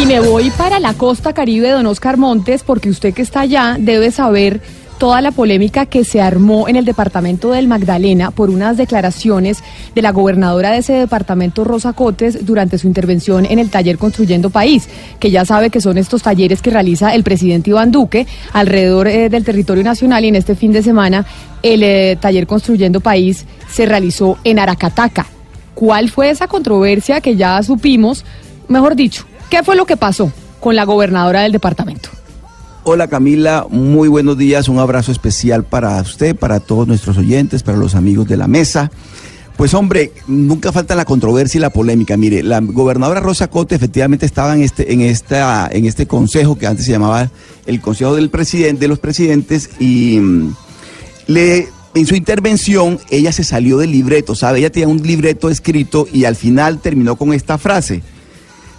Y me voy para la costa caribe, don Oscar Montes, porque usted que está allá debe saber toda la polémica que se armó en el departamento del Magdalena por unas declaraciones de la gobernadora de ese departamento, Rosa Cotes, durante su intervención en el taller Construyendo País, que ya sabe que son estos talleres que realiza el presidente Iván Duque alrededor eh, del territorio nacional y en este fin de semana el eh, taller Construyendo País se realizó en Aracataca. ¿Cuál fue esa controversia que ya supimos? Mejor dicho, ¿qué fue lo que pasó con la gobernadora del departamento? Hola Camila, muy buenos días, un abrazo especial para usted, para todos nuestros oyentes, para los amigos de la mesa. Pues hombre, nunca falta la controversia y la polémica. Mire, la gobernadora Rosa Cote efectivamente estaba en este, en esta, en este consejo que antes se llamaba el Consejo del Presidente, de los Presidentes, y mm, le en su intervención ella se salió del libreto, ¿sabe? Ella tenía un libreto escrito y al final terminó con esta frase.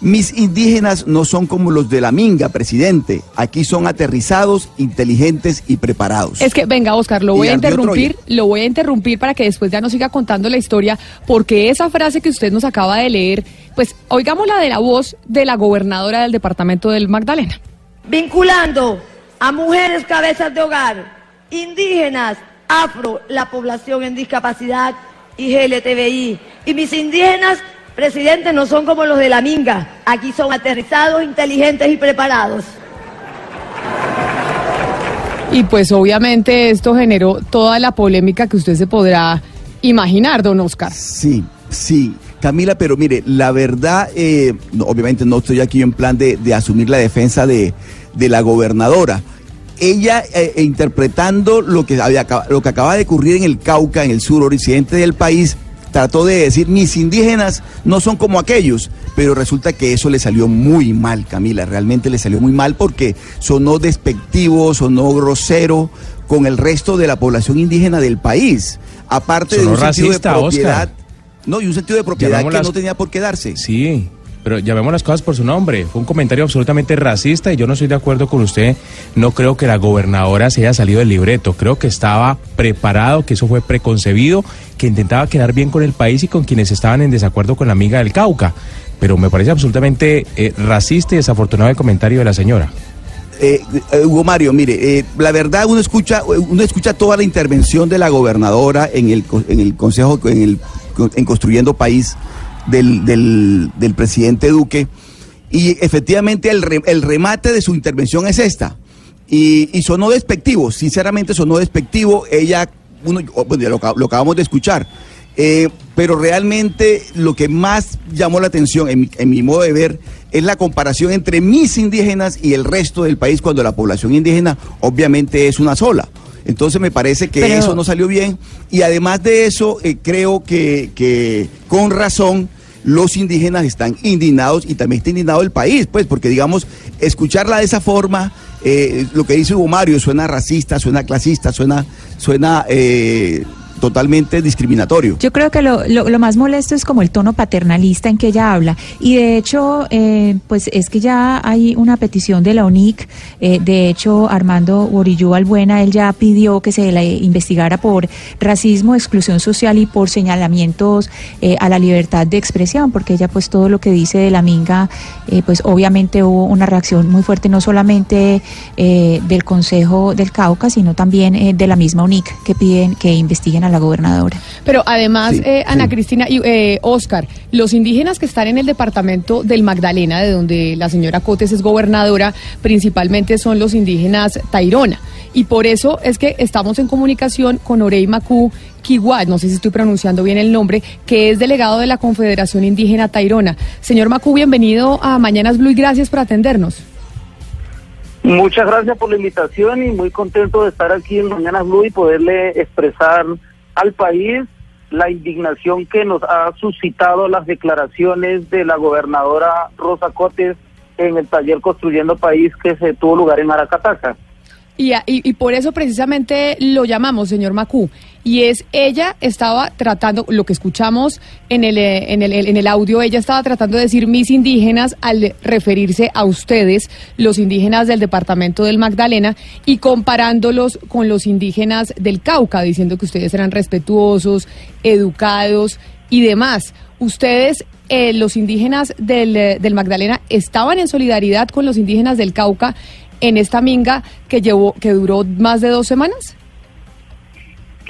Mis indígenas no son como los de la minga, presidente. Aquí son aterrizados, inteligentes y preparados. Es que, venga, Oscar, lo Y voy a interrumpir, lo voy a interrumpir para que después ya nos siga contando la historia, porque esa frase que usted nos acaba de leer, pues oigamos la de la voz de la gobernadora del departamento del Magdalena. vinculando a mujeres cabezas de hogar, indígenas, afro, la población en discapacidad y GLTBI. Y mis indígenas, presidente, no son como los de la minga. Aquí son aterrizados, inteligentes y preparados. Y pues obviamente esto generó toda la polémica que usted se podrá imaginar, don Oscar. Sí, sí. Camila, pero mire, la verdad, eh, no, obviamente no estoy aquí en plan de, de asumir la defensa de, de la gobernadora. Ella, eh, interpretando lo que, había, acaba- lo que acaba de ocurrir en el Cauca, en el sur occidente del país, trató de decir, mis indígenas no son como aquellos, pero resulta que eso le salió muy mal, Camila, realmente le salió muy mal porque sonó despectivo, sonó grosero con el resto de la población indígena del país. Aparte de un sentido de propiedad. Oscar. No, y un sentido de propiedad que no tenía por qué darse. Sí, pero llamemos las cosas por su nombre. Fue un comentario absolutamente racista y yo no estoy de acuerdo con usted. No creo que la gobernadora se haya salido del libreto. Creo que estaba preparado, que eso fue preconcebido, que intentaba quedar bien con el país y con quienes estaban en desacuerdo con la amiga del Cauca. Pero me parece absolutamente eh, racista y desafortunado el comentario de la señora. Eh, eh, Hugo Mario, mire, la verdad uno escucha, uno escucha toda la intervención de la gobernadora en el, en el Consejo, en Construyendo País del, del, del presidente Duque, y efectivamente el, re- el remate de su intervención es esta. Y, y sonó despectivo, sinceramente sonó despectivo. Ella, uno, bueno, ya lo, lo acabamos de escuchar. Eh, pero realmente lo que más llamó la atención, en mi, en mi modo de ver, es la comparación entre mis indígenas y el resto del país, cuando la población indígena obviamente es una sola. Entonces me parece que Pero- eso no salió bien. Y además de eso, eh, creo que, que con razón los indígenas están indignados y también está indignado el país, pues, porque digamos, escucharla de esa forma, eh, lo que dice Hugo Mario, suena racista, suena clasista, suena, suena eh, totalmente discriminatorio. Yo creo que lo, lo, más molesto es como el tono paternalista en que ella habla. Y de hecho, eh, pues es que ya hay una petición de la UNIC. eh, de hecho, Armando Borillú Albuena, él ya pidió que se la investigara por racismo, exclusión social y por señalamientos eh, a la libertad de expresión, porque ella pues todo lo que dice de la minga, pues obviamente hubo una reacción muy fuerte, no solamente del Consejo del Cauca, sino también de la misma UNIC, que piden que investiguen a la gobernadora. Pero además, Sí, eh, Ana sí. Cristina y eh, Oscar, los indígenas que están en el departamento del Magdalena, de donde la señora Cotes es gobernadora, principalmente son los indígenas Tairona. Y por eso es que estamos en comunicación con Orey Macú Kiwat, no sé si estoy pronunciando bien el nombre, que es delegado de la Confederación Indígena Tairona. Señor Macú, bienvenido a Mañanas Blue y gracias por atendernos. Muchas gracias por la invitación y muy contento de estar aquí en Mañana Blue y poderle expresar al país la indignación que nos ha suscitado las declaraciones de la gobernadora Rosa Cotes en el taller Construyendo País que se tuvo lugar en Aracataca. Y, y- y por eso precisamente lo llamamos, señor Macú. Y es, ella estaba tratando, lo que escuchamos en el, eh, en, el, en el audio, ella estaba tratando de decir mis indígenas al referirse a ustedes, los indígenas del departamento del Magdalena, y comparándolos con los indígenas del Cauca, diciendo que ustedes eran respetuosos, educados y demás. Ustedes, eh, los indígenas del, eh, del Magdalena, estaban en solidaridad con los indígenas del Cauca en esta minga que llevó, que duró más de dos semanas?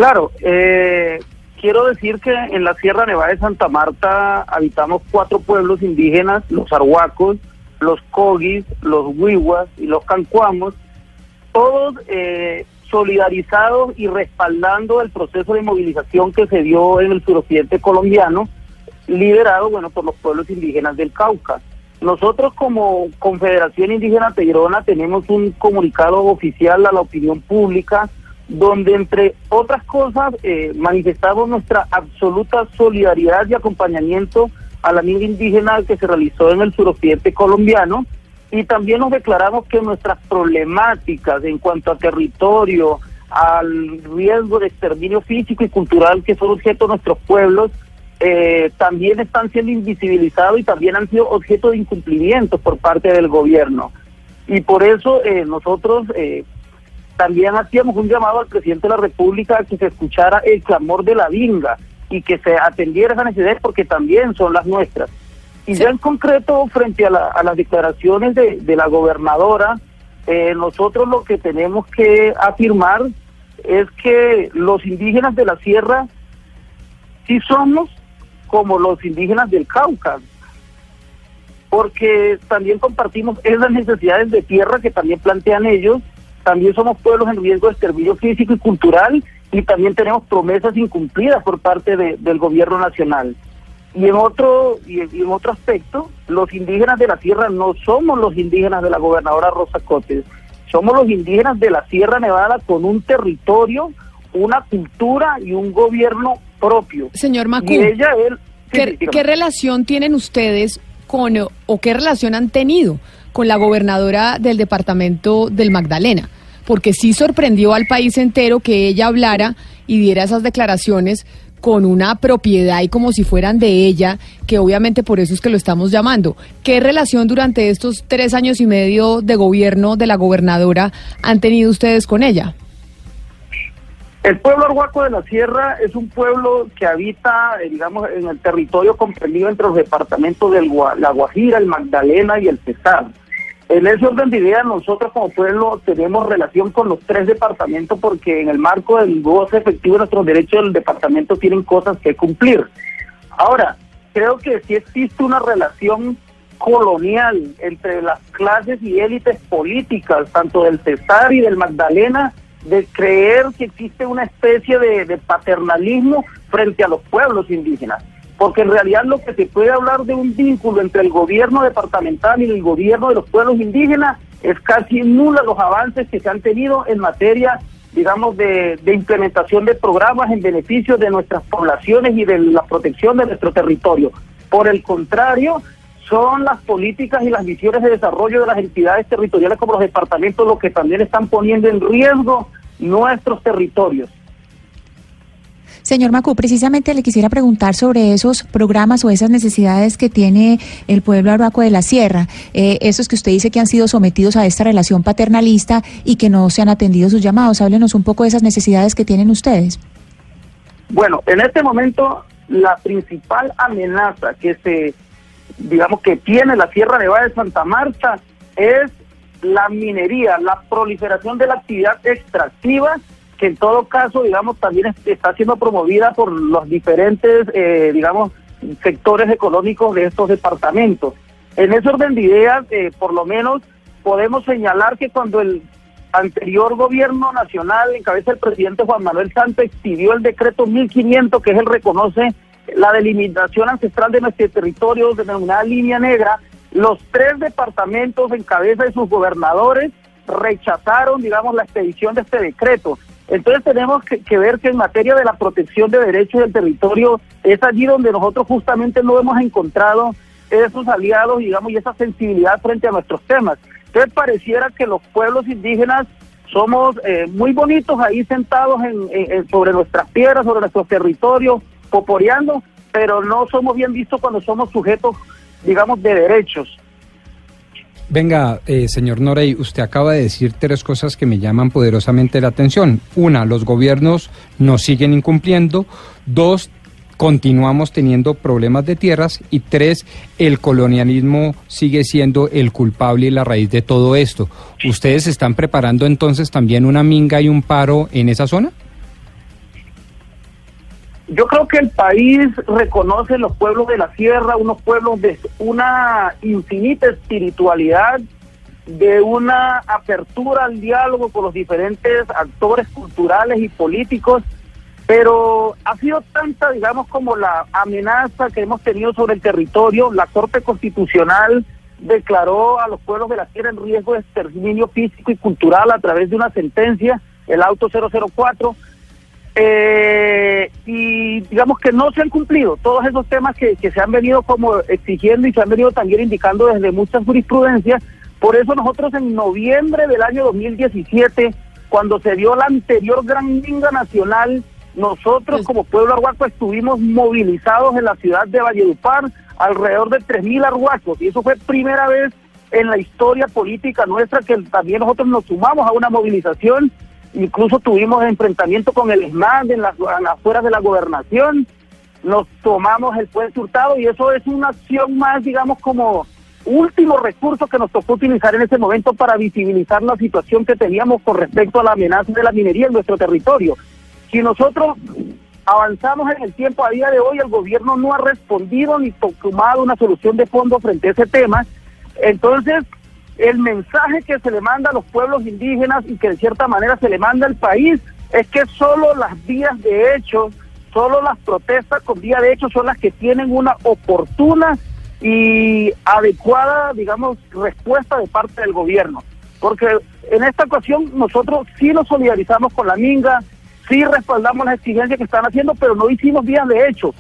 Claro, eh, quiero decir que en la Sierra Nevada de Santa Marta habitamos cuatro pueblos indígenas, los arhuacos, los cogis, los huihuas y los cancuamos, todos eh, solidarizados y respaldando el proceso de movilización que se dio en el suroccidente colombiano, liderado bueno por los pueblos indígenas del Cauca. Nosotros como Confederación Indígena Tegrona tenemos un comunicado oficial a la opinión pública donde entre otras cosas eh, manifestamos nuestra absoluta solidaridad y acompañamiento a la minga indígena que se realizó en el suroccidente colombiano y también nos declaramos que nuestras problemáticas en cuanto a territorio, al riesgo de exterminio físico y cultural que son objeto de nuestros pueblos, eh, también están siendo invisibilizados y también han sido objeto de incumplimiento por parte del gobierno. Y por eso eh, nosotros eh, también hacíamos un llamado al presidente de la República a que se escuchara el clamor de la vinga y que se atendiera esas necesidades porque también son las nuestras. Y ya en concreto, frente a, la- a las declaraciones de, de la gobernadora, eh, nosotros lo que tenemos que afirmar es que los indígenas de la sierra sí somos como los indígenas del Cauca, porque también compartimos esas necesidades de tierra que también plantean ellos, también somos pueblos en riesgo de exterminio físico y cultural y también tenemos promesas incumplidas por parte de- del gobierno nacional. Y en otro y en, otro aspecto, los indígenas de la sierra no somos los indígenas de la gobernadora Rosa Cotes, somos los indígenas de la Sierra Nevada con un territorio, una cultura y un gobierno propio. Señor Macú, Y ella, él, sí, ¿qué, sí, qué relación tienen ustedes con, o qué relación han tenido con la gobernadora del departamento del Magdalena? Porque sí sorprendió al país entero que ella hablara y diera esas declaraciones con una propiedad y como si fueran de ella, que obviamente por eso es que lo estamos llamando. ¿Qué relación durante estos tres años y medio de gobierno de la gobernadora han tenido ustedes con ella? El pueblo arhuaco de la Sierra es un pueblo que habita, eh, digamos, en el territorio comprendido entre los departamentos de La Guajira, el Magdalena y el Cesar. En ese orden de ideas, nosotros como pueblo tenemos relación con los tres departamentos porque en el marco del goce efectivo de nuestros derechos del departamento tienen cosas que cumplir. Ahora, creo que sí existe una relación colonial entre las clases y élites políticas, tanto del Cesar y del Magdalena, de creer que existe una especie de, paternalismo frente a los pueblos indígenas. Porque en realidad lo que se puede hablar de un vínculo entre el gobierno departamental y el gobierno de los pueblos indígenas es casi nula los avances que se han tenido en materia, digamos, de implementación de programas en beneficio de nuestras poblaciones y de la protección de nuestro territorio. Por el contrario, son las políticas y las visiones de desarrollo de las entidades territoriales como los departamentos los que también están poniendo en riesgo nuestros territorios. Señor Macú, precisamente le quisiera preguntar sobre esos programas o esas necesidades que tiene el pueblo arhuaco de la Sierra, eh, esos que usted dice que han sido sometidos a esta relación paternalista y que no se han atendido sus llamados. Háblenos un poco de esas necesidades que tienen ustedes. Bueno, en este momento la principal amenaza que se, digamos, que tiene la Sierra Nevada de Santa Marta es la minería, la proliferación de la actividad extractiva que en todo caso, digamos, también es- está siendo promovida por los diferentes, eh, digamos, sectores económicos de estos departamentos. En ese orden de ideas, eh, por lo menos, podemos señalar que cuando el anterior gobierno nacional, en cabeza del presidente Juan Manuel Santos, expidió el decreto 1500, que es el reconoce la delimitación ancestral de nuestro territorio, denominada línea negra, los tres departamentos en cabeza de sus gobernadores rechazaron, digamos, la expedición de este decreto. Entonces tenemos que, que, ver que en materia de la protección de derechos del territorio es allí donde nosotros justamente no hemos encontrado esos aliados, digamos, y esa sensibilidad frente a nuestros temas. Entonces pareciera que los pueblos indígenas somos eh, muy bonitos ahí sentados en, sobre nuestras piedras, sobre nuestros territorios, poporeando, pero no somos bien vistos cuando somos sujetos, digamos, de derechos. Venga, eh, señor Norey, usted acaba de decir tres cosas que me llaman poderosamente la atención. Una, los gobiernos nos siguen incumpliendo. Dos, continuamos teniendo problemas de tierras y tres, el colonialismo sigue siendo el culpable y la raíz de todo esto. ¿Ustedes están preparando entonces también una minga y un paro en esa zona? Yo creo que el país reconoce los pueblos de la sierra, unos pueblos de una infinita espiritualidad, de una apertura al diálogo con los diferentes actores culturales y políticos pero ha sido tanta, digamos, como la amenaza que hemos tenido sobre el territorio. La Corte Constitucional declaró a los pueblos de la tierra en riesgo de exterminio físico y cultural a través de una sentencia, el auto 004. Eh, y digamos que no se han cumplido todos esos temas que, que se han venido como exigiendo y se han venido también indicando desde muchas jurisprudencias. Por eso nosotros en noviembre del año 2017, cuando se dio la anterior gran minga nacional, nosotros como pueblo arhuaco estuvimos movilizados en la ciudad de Valledupar, alrededor de 3.000 arhuacos, y eso fue primera vez en la historia política nuestra que también nosotros nos sumamos a una movilización, incluso tuvimos enfrentamiento con el ESMAD en las, afueras de la gobernación, nos tomamos el puente hurtado y eso es una acción más, digamos, como último recurso que nos tocó utilizar en ese momento para visibilizar la situación que teníamos con respecto a la amenaza de la minería en nuestro territorio. Si nosotros avanzamos en el tiempo, a día de hoy el gobierno no ha respondido ni tomado una solución de fondo frente a ese tema, entonces el mensaje que se le manda a los pueblos indígenas y que de cierta manera se le manda al país es que solo las vías de hecho, solo las protestas con vía de hecho son las que tienen una oportuna y adecuada, digamos, respuesta de parte del gobierno. Porque en esta ocasión nosotros sí nos solidarizamos con la Minga, sí respaldamos las exigencias que están haciendo, pero no hicimos vías de hecho.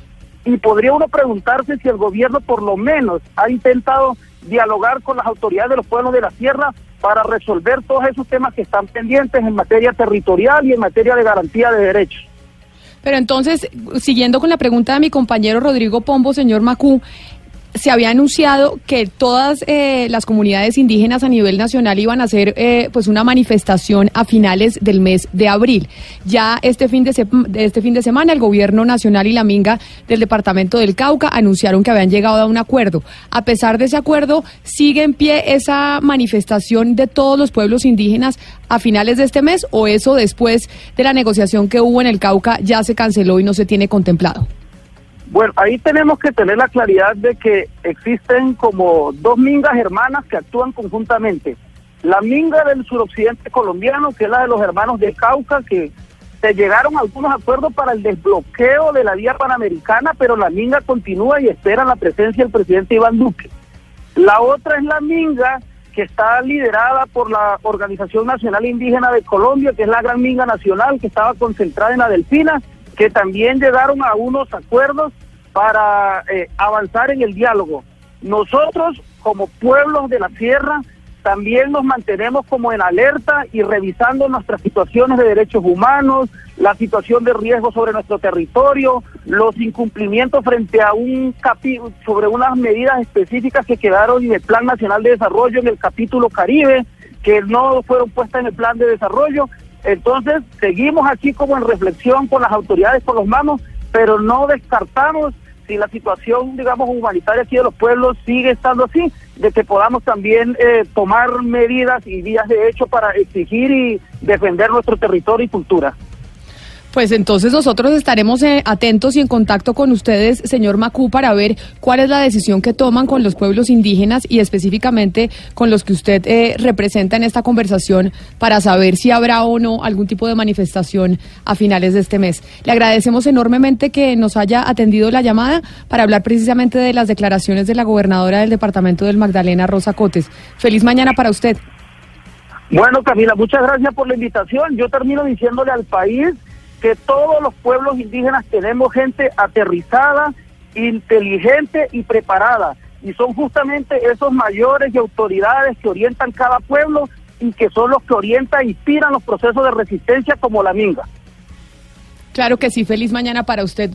Y podría uno preguntarse si el gobierno por lo menos ha intentado dialogar con las autoridades de los pueblos de la sierra para resolver todos esos temas que están pendientes en materia territorial y en materia de garantía de derechos. Pero entonces, siguiendo con la pregunta de mi compañero Rodrigo Pombo, señor Macú, se había anunciado que todas eh, las comunidades indígenas a nivel nacional iban a hacer eh, pues una manifestación a finales del mes de abril. Ya este fin de, este fin de semana el gobierno nacional y la Minga del departamento del Cauca anunciaron que habían llegado a un acuerdo. A pesar de ese acuerdo, sigue en pie esa manifestación de todos los pueblos indígenas a finales de este mes o eso después de la negociación que hubo en el Cauca ya se canceló y no se tiene contemplado. Bueno, ahí tenemos que tener la claridad de que existen como dos mingas hermanas que actúan conjuntamente. La minga del suroccidente colombiano, que es la de los hermanos de Cauca, que se llegaron a algunos acuerdos para el desbloqueo de la vía panamericana, pero la minga continúa y espera la presencia del presidente Iván Duque. La otra es la minga que está liderada por la Organización Nacional Indígena de Colombia, que es la Gran Minga Nacional, que estaba concentrada en la Delfina, que también llegaron a unos acuerdos para eh, avanzar en el diálogo. Nosotros, como pueblos de la sierra, también nos mantenemos como en alerta y revisando nuestras situaciones de derechos humanos, la situación de riesgo sobre nuestro territorio, los incumplimientos frente a un capítulo, sobre unas medidas específicas que quedaron en el Plan Nacional de Desarrollo en el capítulo Caribe, que no fueron puestas en el plan de desarrollo entonces, seguimos aquí como en reflexión con las autoridades, con los manos, pero no descartamos si la situación, digamos, humanitaria aquí de los pueblos sigue estando así, de que podamos también eh, tomar medidas y vías de hecho para exigir y defender nuestro territorio y cultura. Pues entonces nosotros estaremos eh, atentos y en contacto con ustedes, señor Macú, para ver cuál es la decisión que toman con los pueblos indígenas y específicamente con los que usted eh, representa en esta conversación para saber si habrá o no algún tipo de manifestación a finales de este mes. Le agradecemos enormemente que nos haya atendido la llamada para hablar precisamente de las declaraciones de la gobernadora del departamento del Magdalena, Rosa Cotes. Feliz mañana para usted. Bueno, Camila, muchas gracias por la invitación. Yo termino diciéndole al país que todos los pueblos indígenas tenemos gente aterrizada, inteligente y preparada. Y son justamente esos mayores y autoridades que orientan cada pueblo y que son los que orientan e inspiran los procesos de resistencia como la minga. Claro que sí, feliz mañana para usted.